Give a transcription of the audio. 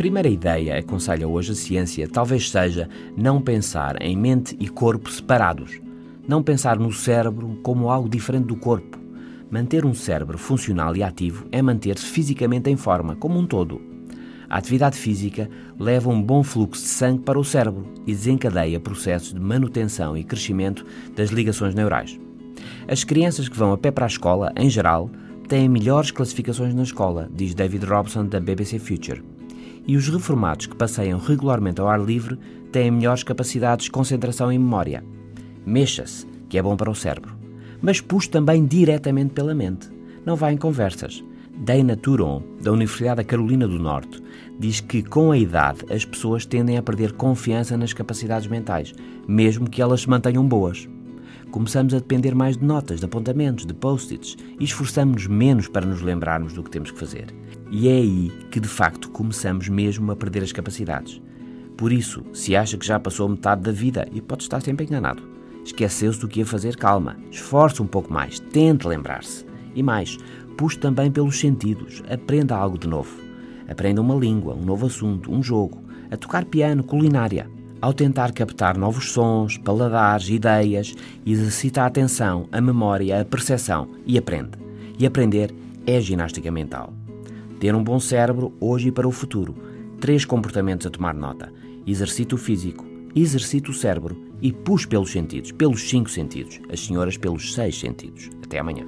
primeira ideia, aconselha hoje a ciência, talvez seja não pensar em mente e corpo separados. Não pensar no cérebro como algo diferente do corpo. Manter um cérebro funcional e ativo é manter-se fisicamente em forma, como um todo. A atividade física leva um bom fluxo de sangue para o cérebro e desencadeia processos de manutenção e crescimento das ligações neurais. As crianças que vão a pé para a escola, em geral, têm melhores classificações na escola, diz David Robson da BBC Future. E os reformados que passeiam regularmente ao ar livre têm melhores capacidades de concentração e memória. Mexa-se, que é bom para o cérebro. Mas puxe também diretamente pela mente. Não vá em conversas. Dana Turon, da Universidade da Carolina do Norte, diz que com a idade as pessoas tendem a perder confiança nas capacidades mentais, mesmo que elas se mantenham boas. Começamos a depender mais de notas, de apontamentos, de post-its e esforçamos-nos menos para nos lembrarmos do que temos que fazer. E é aí que de facto começamos mesmo a perder as capacidades. Por isso, se acha que já passou metade da vida e pode estar sempre enganado, esqueceu-se do que ia fazer, calma, esforce um pouco mais, tente lembrar-se. E mais, puxe também pelos sentidos, aprenda algo de novo. Aprenda uma língua, um novo assunto, um jogo, a tocar piano, culinária. Ao tentar captar novos sons, paladares, ideias, exercita a atenção, a memória, a percepção e aprende. E aprender é ginástica mental. Ter um bom cérebro hoje e para o futuro. Três comportamentos a tomar nota: exercito físico, exercito o cérebro e puxe pelos sentidos, pelos cinco sentidos. As senhoras pelos seis sentidos. Até amanhã.